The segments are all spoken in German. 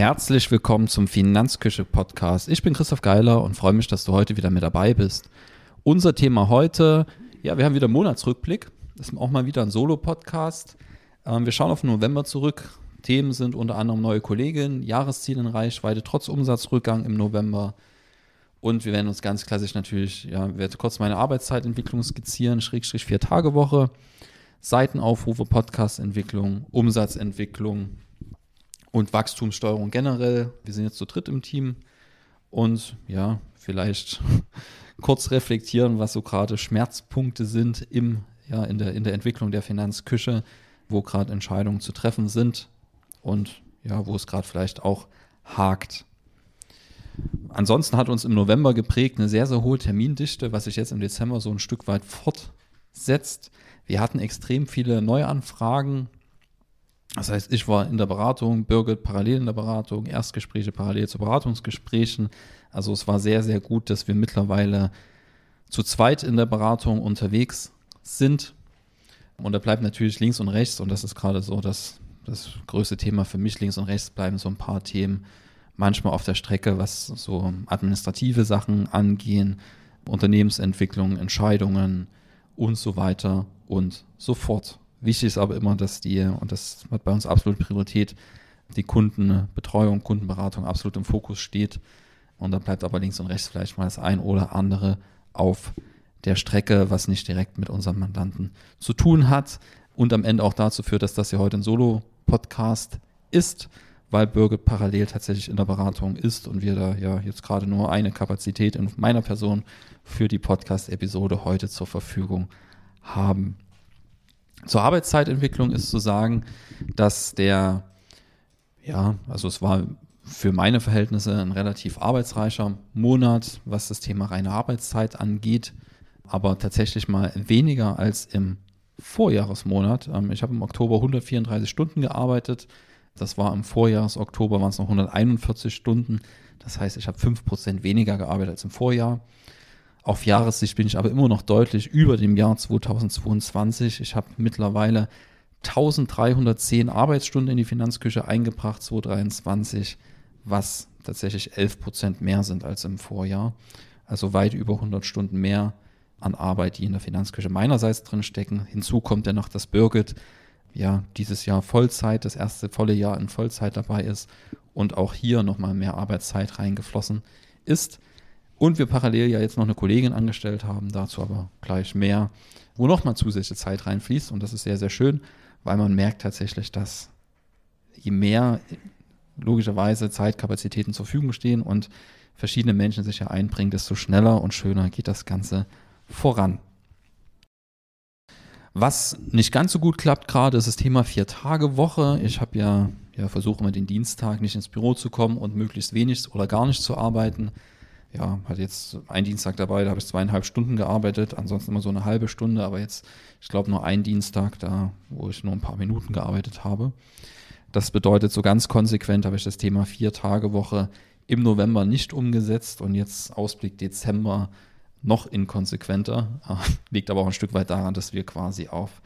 Herzlich willkommen zum Finanzküche Podcast. Ich bin Christoph Geiler und freue mich, dass du heute wieder mit dabei bist. Unser Thema heute, ja, wir haben wieder Monatsrückblick. Das ist auch mal wieder ein Solo-Podcast. Ähm, wir schauen auf November zurück. Themen sind unter anderem neue Kollegin, Jahresziel in Reichweite trotz Umsatzrückgang im November. Und wir werden uns ganz klassisch natürlich, ja, werde kurz meine Arbeitszeitentwicklung skizzieren, Schrägstrich vier Tage Woche, Seitenaufrufe, Podcastentwicklung, Umsatzentwicklung, und Wachstumssteuerung generell. Wir sind jetzt zu dritt im Team und ja, vielleicht kurz reflektieren, was so gerade Schmerzpunkte sind im, ja, in, der, in der Entwicklung der Finanzküche, wo gerade Entscheidungen zu treffen sind und ja, wo es gerade vielleicht auch hakt. Ansonsten hat uns im November geprägt eine sehr, sehr hohe Termindichte, was sich jetzt im Dezember so ein Stück weit fortsetzt. Wir hatten extrem viele Neuanfragen, das heißt, ich war in der Beratung, Birgit parallel in der Beratung, Erstgespräche parallel zu Beratungsgesprächen. Also es war sehr, sehr gut, dass wir mittlerweile zu zweit in der Beratung unterwegs sind. Und da bleibt natürlich links und rechts, und das ist gerade so das, das größte Thema für mich, links und rechts bleiben so ein paar Themen manchmal auf der Strecke, was so administrative Sachen angehen, Unternehmensentwicklung, Entscheidungen und so weiter und so fort. Wichtig ist aber immer, dass die, und das hat bei uns absolut Priorität, die Kundenbetreuung, Kundenberatung absolut im Fokus steht. Und da bleibt aber links und rechts vielleicht mal das ein oder andere auf der Strecke, was nicht direkt mit unserem Mandanten zu tun hat und am Ende auch dazu führt, dass das hier heute ein Solo-Podcast ist, weil Birgit parallel tatsächlich in der Beratung ist und wir da ja jetzt gerade nur eine Kapazität in meiner Person für die Podcast-Episode heute zur Verfügung haben. Zur Arbeitszeitentwicklung ist zu sagen, dass der, ja, also es war für meine Verhältnisse ein relativ arbeitsreicher Monat, was das Thema reine Arbeitszeit angeht, aber tatsächlich mal weniger als im Vorjahresmonat. Ähm, ich habe im Oktober 134 Stunden gearbeitet. Das war im Vorjahresoktober waren es noch 141 Stunden. Das heißt, ich habe 5% weniger gearbeitet als im Vorjahr. Auf Jahressicht bin ich aber immer noch deutlich über dem Jahr 2022. Ich habe mittlerweile 1310 Arbeitsstunden in die Finanzküche eingebracht, 2023, was tatsächlich 11 Prozent mehr sind als im Vorjahr. Also weit über 100 Stunden mehr an Arbeit, die in der Finanzküche meinerseits drin stecken. Hinzu kommt ja noch, dass Birgit ja dieses Jahr Vollzeit, das erste volle Jahr in Vollzeit dabei ist und auch hier nochmal mehr Arbeitszeit reingeflossen ist. Und wir parallel ja jetzt noch eine Kollegin angestellt haben, dazu aber gleich mehr, wo nochmal zusätzliche Zeit reinfließt. Und das ist sehr, sehr schön, weil man merkt tatsächlich, dass je mehr logischerweise Zeitkapazitäten zur Verfügung stehen und verschiedene Menschen sich ja einbringen, desto schneller und schöner geht das Ganze voran. Was nicht ganz so gut klappt gerade, ist das Thema Vier-Tage-Woche. Ich habe ja, ja versuche immer den Dienstag nicht ins Büro zu kommen und möglichst wenig oder gar nicht zu arbeiten ja, hatte jetzt einen Dienstag dabei, da habe ich zweieinhalb Stunden gearbeitet, ansonsten immer so eine halbe Stunde, aber jetzt, ich glaube, nur einen Dienstag da, wo ich nur ein paar Minuten gearbeitet habe. Das bedeutet, so ganz konsequent habe ich das Thema Vier-Tage-Woche im November nicht umgesetzt und jetzt Ausblick Dezember noch inkonsequenter. Liegt aber auch ein Stück weit daran, dass wir quasi auf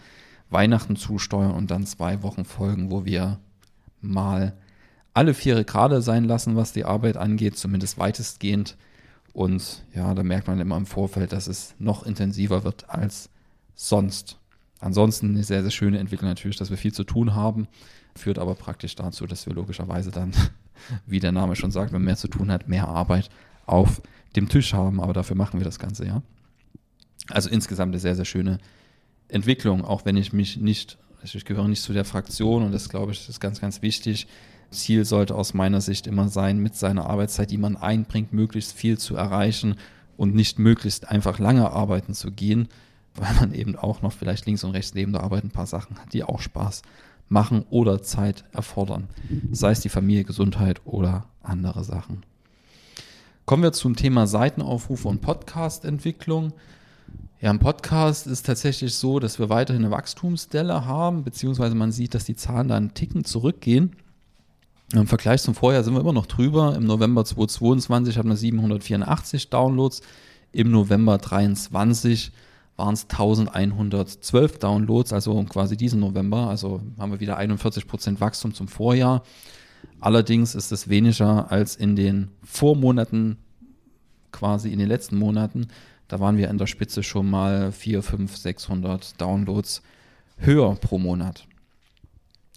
Weihnachten zusteuern und dann zwei Wochen folgen, wo wir mal alle Viere gerade sein lassen, was die Arbeit angeht, zumindest weitestgehend und ja, da merkt man immer im Vorfeld, dass es noch intensiver wird als sonst. Ansonsten eine sehr, sehr schöne Entwicklung natürlich, dass wir viel zu tun haben, führt aber praktisch dazu, dass wir logischerweise dann, wie der Name schon sagt, wenn mehr zu tun hat, mehr Arbeit auf dem Tisch haben. Aber dafür machen wir das Ganze, ja. Also insgesamt eine sehr, sehr schöne Entwicklung, auch wenn ich mich nicht, ich gehöre nicht zu der Fraktion und das glaube ich ist ganz, ganz wichtig, Ziel sollte aus meiner Sicht immer sein, mit seiner Arbeitszeit, die man einbringt, möglichst viel zu erreichen und nicht möglichst einfach lange arbeiten zu gehen, weil man eben auch noch vielleicht links und rechts neben der Arbeit ein paar Sachen hat, die auch Spaß machen oder Zeit erfordern. Sei es die Familie, Gesundheit oder andere Sachen. Kommen wir zum Thema Seitenaufrufe und Podcast-Entwicklung. Ja, im Podcast ist tatsächlich so, dass wir weiterhin eine Wachstumsdelle haben, beziehungsweise man sieht, dass die Zahlen da einen Ticken zurückgehen. Im Vergleich zum Vorjahr sind wir immer noch drüber. Im November 2022 hatten wir 784 Downloads. Im November 2023 waren es 1112 Downloads, also quasi diesen November. Also haben wir wieder 41% Wachstum zum Vorjahr. Allerdings ist es weniger als in den Vormonaten, quasi in den letzten Monaten. Da waren wir in der Spitze schon mal 4, 5, 600 Downloads höher pro Monat.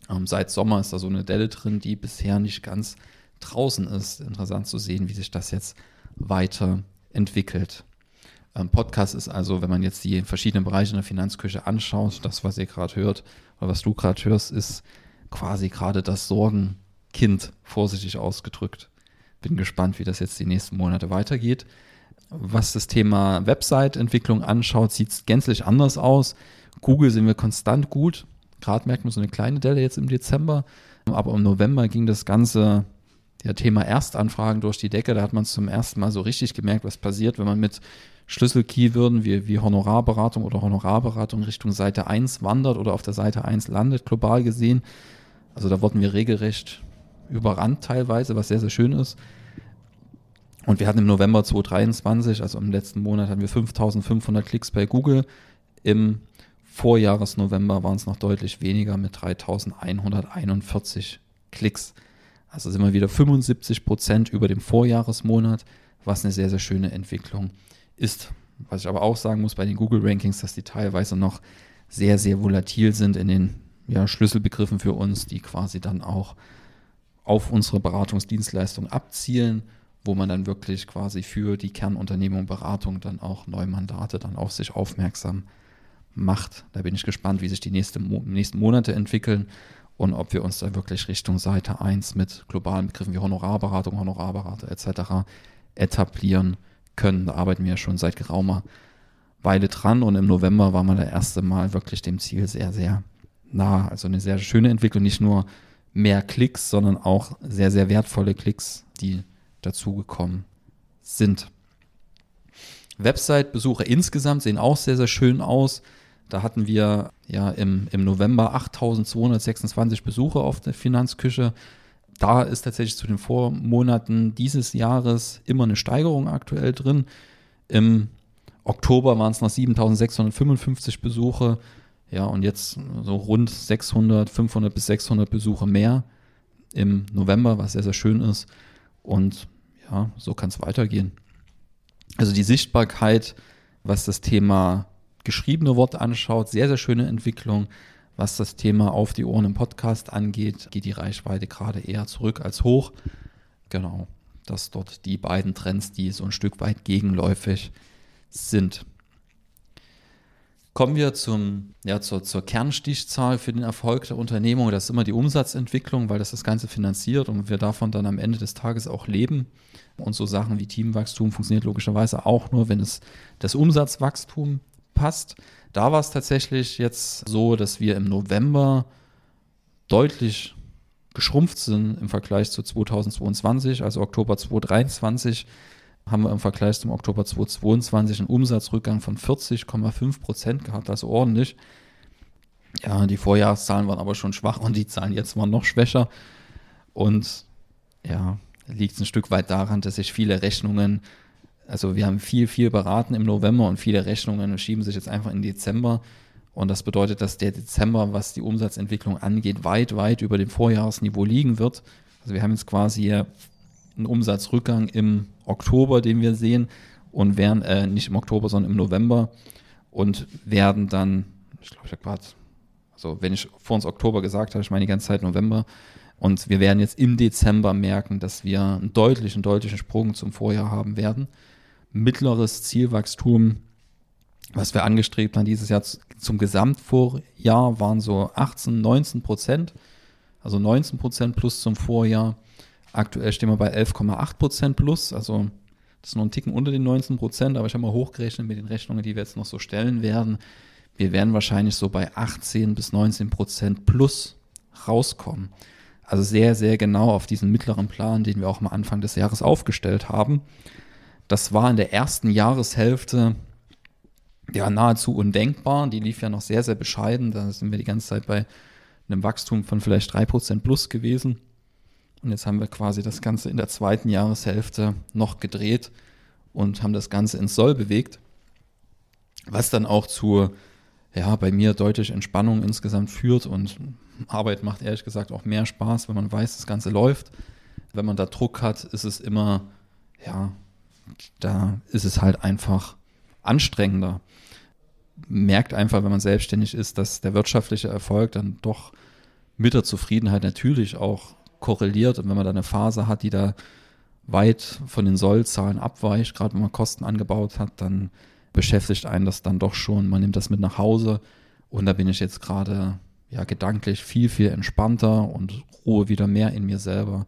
Ähm, seit Sommer ist da so eine Delle drin, die bisher nicht ganz draußen ist. Interessant zu sehen, wie sich das jetzt weiterentwickelt. Ähm, Podcast ist also, wenn man jetzt die verschiedenen Bereiche in der Finanzküche anschaut, das, was ihr gerade hört oder was du gerade hörst, ist quasi gerade das Sorgenkind, vorsichtig ausgedrückt. Bin gespannt, wie das jetzt die nächsten Monate weitergeht. Was das Thema Website-Entwicklung anschaut, sieht es gänzlich anders aus. Google sind wir konstant gut. Gerade merkt man so eine kleine Delle jetzt im Dezember. Aber im November ging das ganze ja, Thema Erstanfragen durch die Decke. Da hat man zum ersten Mal so richtig gemerkt, was passiert, wenn man mit Schlüsselkeywörden wie, wie Honorarberatung oder Honorarberatung Richtung Seite 1 wandert oder auf der Seite 1 landet, global gesehen. Also da wurden wir regelrecht überrannt teilweise, was sehr, sehr schön ist. Und wir hatten im November 2023, also im letzten Monat, hatten wir 5500 Klicks bei Google. Im Vorjahresnovember waren es noch deutlich weniger mit 3141 Klicks. Also sind wir wieder 75 Prozent über dem Vorjahresmonat, was eine sehr, sehr schöne Entwicklung ist. Was ich aber auch sagen muss bei den Google Rankings, dass die teilweise noch sehr, sehr volatil sind in den ja, Schlüsselbegriffen für uns, die quasi dann auch auf unsere Beratungsdienstleistung abzielen, wo man dann wirklich quasi für die Kernunternehmung Beratung dann auch neue Mandate dann auf sich aufmerksam macht. Da bin ich gespannt, wie sich die nächste, nächsten Monate entwickeln und ob wir uns da wirklich Richtung Seite 1 mit globalen Begriffen wie Honorarberatung, Honorarberater etc. etablieren können. Da arbeiten wir ja schon seit geraumer Weile dran und im November war man das erste Mal wirklich dem Ziel sehr, sehr nah. Also eine sehr schöne Entwicklung, nicht nur mehr Klicks, sondern auch sehr, sehr wertvolle Klicks, die dazugekommen sind. Website-Besucher insgesamt sehen auch sehr, sehr schön aus. Da hatten wir ja im, im November 8226 Besucher auf der Finanzküche. Da ist tatsächlich zu den Vormonaten dieses Jahres immer eine Steigerung aktuell drin. Im Oktober waren es noch 7655 Besuche. Ja, und jetzt so rund 600, 500 bis 600 Besucher mehr im November, was sehr, sehr schön ist. Und ja, so kann es weitergehen. Also die Sichtbarkeit, was das Thema geschriebene Wort anschaut, sehr, sehr schöne Entwicklung. Was das Thema auf die Ohren im Podcast angeht, geht die Reichweite gerade eher zurück als hoch. Genau, das dort die beiden Trends, die so ein Stück weit gegenläufig sind. Kommen wir zum, ja, zur, zur Kernstichzahl für den Erfolg der Unternehmung. Das ist immer die Umsatzentwicklung, weil das das Ganze finanziert und wir davon dann am Ende des Tages auch leben. Und so Sachen wie Teamwachstum funktioniert logischerweise auch nur, wenn es das Umsatzwachstum passt. Da war es tatsächlich jetzt so, dass wir im November deutlich geschrumpft sind im Vergleich zu 2022, also Oktober 2023 haben wir im Vergleich zum Oktober 2022 einen Umsatzrückgang von 40,5 Prozent gehabt, also ordentlich. Ja, die Vorjahreszahlen waren aber schon schwach und die Zahlen jetzt waren noch schwächer. Und ja, liegt es ein Stück weit daran, dass sich viele Rechnungen also wir haben viel, viel beraten im November und viele Rechnungen schieben sich jetzt einfach in Dezember. Und das bedeutet, dass der Dezember, was die Umsatzentwicklung angeht, weit, weit über dem Vorjahresniveau liegen wird. Also wir haben jetzt quasi einen Umsatzrückgang im Oktober, den wir sehen, und werden, äh, nicht im Oktober, sondern im November und werden dann, ich glaube, ich habe gerade, also wenn ich vor uns Oktober gesagt habe, ich meine die ganze Zeit November, und wir werden jetzt im Dezember merken, dass wir einen deutlichen, deutlichen Sprung zum Vorjahr haben werden mittleres Zielwachstum, was wir angestrebt haben dieses Jahr zum Gesamtvorjahr, waren so 18, 19 Prozent. Also 19 Prozent plus zum Vorjahr. Aktuell stehen wir bei 11,8 Prozent plus. Also das ist noch ein Ticken unter den 19 Prozent, aber ich habe mal hochgerechnet mit den Rechnungen, die wir jetzt noch so stellen werden. Wir werden wahrscheinlich so bei 18 bis 19 Prozent plus rauskommen. Also sehr, sehr genau auf diesen mittleren Plan, den wir auch am Anfang des Jahres aufgestellt haben. Das war in der ersten Jahreshälfte ja nahezu undenkbar. Die lief ja noch sehr, sehr bescheiden. Da sind wir die ganze Zeit bei einem Wachstum von vielleicht 3% plus gewesen. Und jetzt haben wir quasi das Ganze in der zweiten Jahreshälfte noch gedreht und haben das Ganze ins Soll bewegt. Was dann auch zu ja, bei mir deutlich Entspannung insgesamt führt und Arbeit macht ehrlich gesagt auch mehr Spaß, wenn man weiß, das Ganze läuft. Wenn man da Druck hat, ist es immer, ja, da ist es halt einfach anstrengender. Merkt einfach, wenn man selbstständig ist, dass der wirtschaftliche Erfolg dann doch mit der Zufriedenheit natürlich auch korreliert. Und wenn man da eine Phase hat, die da weit von den Sollzahlen abweicht, gerade wenn man Kosten angebaut hat, dann beschäftigt einen das dann doch schon. Man nimmt das mit nach Hause und da bin ich jetzt gerade ja gedanklich viel, viel entspannter und ruhe wieder mehr in mir selber,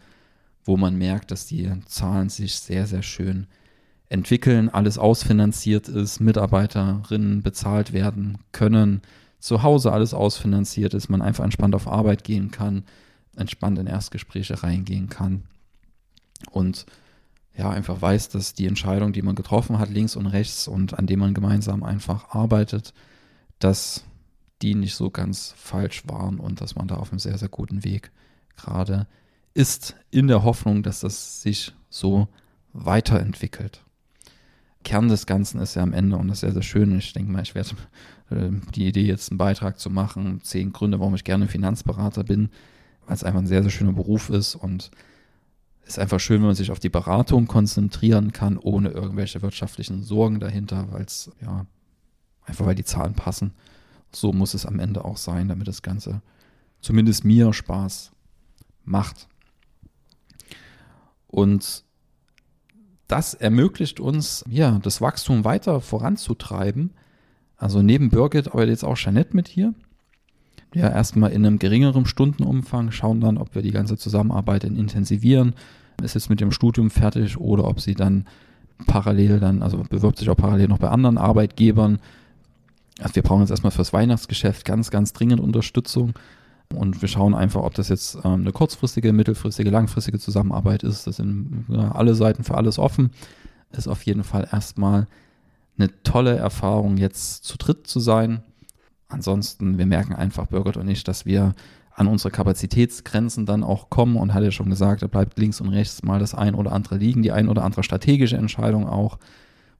wo man merkt, dass die Zahlen sich sehr, sehr schön entwickeln, alles ausfinanziert ist, Mitarbeiterinnen bezahlt werden können, zu Hause alles ausfinanziert ist, man einfach entspannt auf Arbeit gehen kann, entspannt in Erstgespräche reingehen kann und ja, einfach weiß, dass die Entscheidung, die man getroffen hat, links und rechts und an dem man gemeinsam einfach arbeitet, dass die nicht so ganz falsch waren und dass man da auf einem sehr, sehr guten Weg gerade ist, in der Hoffnung, dass das sich so weiterentwickelt. Kern des Ganzen ist ja am Ende und das ist sehr, sehr schön. Ich denke mal, ich werde äh, die Idee, jetzt einen Beitrag zu machen, zehn Gründe, warum ich gerne Finanzberater bin, weil es einfach ein sehr, sehr schöner Beruf ist und es ist einfach schön, wenn man sich auf die Beratung konzentrieren kann, ohne irgendwelche wirtschaftlichen Sorgen dahinter, weil es, ja, einfach weil die Zahlen passen. So muss es am Ende auch sein, damit das Ganze zumindest mir Spaß macht. Und das ermöglicht uns, ja, das Wachstum weiter voranzutreiben. Also neben Birgit arbeitet jetzt auch Jeanette mit hier. Ja, erstmal in einem geringeren Stundenumfang, schauen dann, ob wir die ganze Zusammenarbeit intensivieren. Ist jetzt mit dem Studium fertig oder ob sie dann parallel dann, also bewirbt sich auch parallel noch bei anderen Arbeitgebern. Also wir brauchen jetzt erstmal fürs Weihnachtsgeschäft ganz, ganz dringend Unterstützung. Und wir schauen einfach, ob das jetzt ähm, eine kurzfristige, mittelfristige, langfristige Zusammenarbeit ist. Das sind ja, alle Seiten für alles offen. Ist auf jeden Fall erstmal eine tolle Erfahrung, jetzt zu dritt zu sein. Ansonsten, wir merken einfach, Birgit und ich, dass wir an unsere Kapazitätsgrenzen dann auch kommen und hat ja schon gesagt, da bleibt links und rechts mal das ein oder andere liegen, die ein oder andere strategische Entscheidung auch,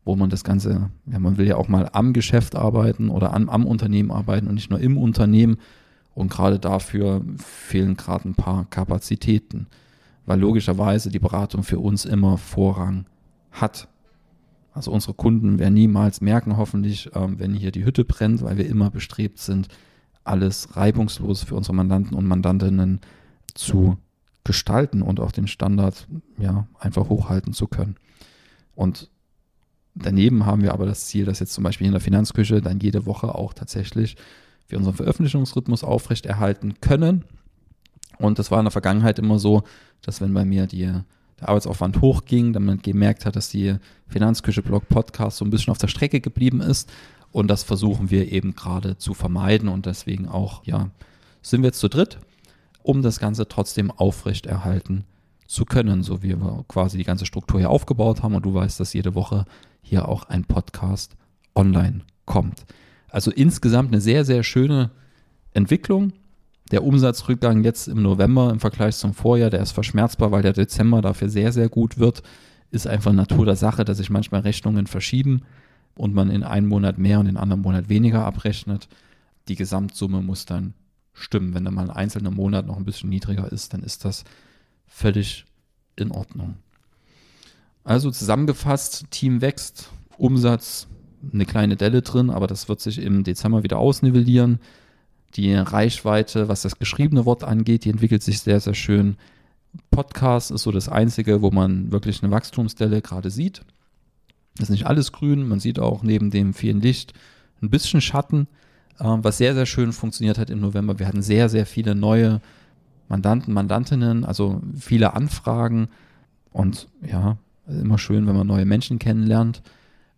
wo man das Ganze, ja, man will ja auch mal am Geschäft arbeiten oder an, am Unternehmen arbeiten und nicht nur im Unternehmen. Und gerade dafür fehlen gerade ein paar Kapazitäten, weil logischerweise die Beratung für uns immer Vorrang hat. Also unsere Kunden werden niemals merken, hoffentlich, ähm, wenn hier die Hütte brennt, weil wir immer bestrebt sind, alles reibungslos für unsere Mandanten und Mandantinnen zu gestalten und auch den Standard ja einfach hochhalten zu können. Und daneben haben wir aber das Ziel, dass jetzt zum Beispiel in der Finanzküche dann jede Woche auch tatsächlich wir unseren Veröffentlichungsrhythmus aufrechterhalten können. Und das war in der Vergangenheit immer so, dass wenn bei mir die, der Arbeitsaufwand hochging, dann man gemerkt hat, dass die Finanzküche Blog Podcast so ein bisschen auf der Strecke geblieben ist. Und das versuchen wir eben gerade zu vermeiden. Und deswegen auch, ja, sind wir jetzt zu dritt, um das Ganze trotzdem aufrechterhalten zu können, so wie wir quasi die ganze Struktur hier aufgebaut haben. Und du weißt, dass jede Woche hier auch ein Podcast online kommt. Also insgesamt eine sehr, sehr schöne Entwicklung. Der Umsatzrückgang jetzt im November im Vergleich zum Vorjahr, der ist verschmerzbar, weil der Dezember dafür sehr, sehr gut wird. Ist einfach Natur der Sache, dass sich manchmal Rechnungen verschieben und man in einem Monat mehr und in einem anderen Monat weniger abrechnet. Die Gesamtsumme muss dann stimmen. Wenn dann mal ein einzelner Monat noch ein bisschen niedriger ist, dann ist das völlig in Ordnung. Also zusammengefasst, Team wächst, Umsatz eine kleine Delle drin, aber das wird sich im Dezember wieder ausnivellieren. Die Reichweite, was das geschriebene Wort angeht, die entwickelt sich sehr, sehr schön. Podcast ist so das Einzige, wo man wirklich eine Wachstumsdelle gerade sieht. Ist nicht alles grün, man sieht auch neben dem vielen Licht ein bisschen Schatten, ähm, was sehr, sehr schön funktioniert hat im November. Wir hatten sehr, sehr viele neue Mandanten, Mandantinnen, also viele Anfragen und ja, immer schön, wenn man neue Menschen kennenlernt.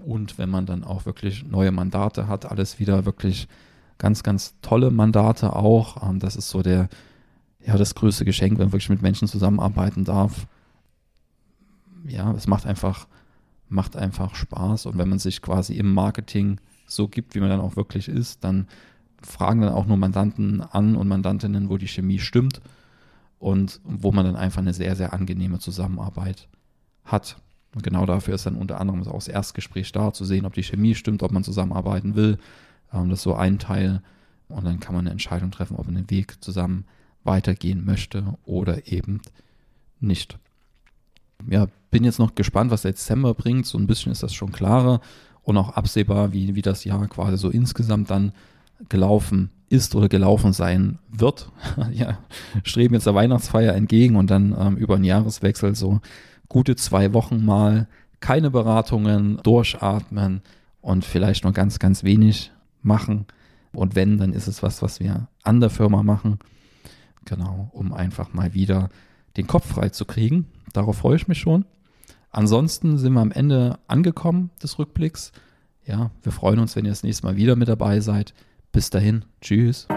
Und wenn man dann auch wirklich neue Mandate hat, alles wieder wirklich ganz, ganz tolle Mandate auch. Ähm, das ist so der, ja, das größte Geschenk, wenn man wirklich mit Menschen zusammenarbeiten darf. Ja, es macht einfach, macht einfach Spaß. Und wenn man sich quasi im Marketing so gibt, wie man dann auch wirklich ist, dann fragen dann auch nur Mandanten an und Mandantinnen, wo die Chemie stimmt und wo man dann einfach eine sehr, sehr angenehme Zusammenarbeit hat. Und genau dafür ist dann unter anderem auch das Erstgespräch da, zu sehen, ob die Chemie stimmt, ob man zusammenarbeiten will, Ähm, das ist so ein Teil. Und dann kann man eine Entscheidung treffen, ob man den Weg zusammen weitergehen möchte oder eben nicht. Ja, bin jetzt noch gespannt, was der Dezember bringt. So ein bisschen ist das schon klarer und auch absehbar, wie, wie das Jahr quasi so insgesamt dann gelaufen ist oder gelaufen sein wird. ja, streben jetzt der Weihnachtsfeier entgegen und dann ähm, über einen Jahreswechsel so gute zwei Wochen mal keine Beratungen, durchatmen und vielleicht nur ganz, ganz wenig machen. Und wenn, dann ist es was, was wir an der Firma machen. Genau, um einfach mal wieder den Kopf frei zu kriegen. Darauf freue ich mich schon. Ansonsten sind wir am Ende angekommen des Rückblicks. Ja, wir freuen uns, wenn ihr das nächste Mal wieder mit dabei seid. Bis dahin, tschüss.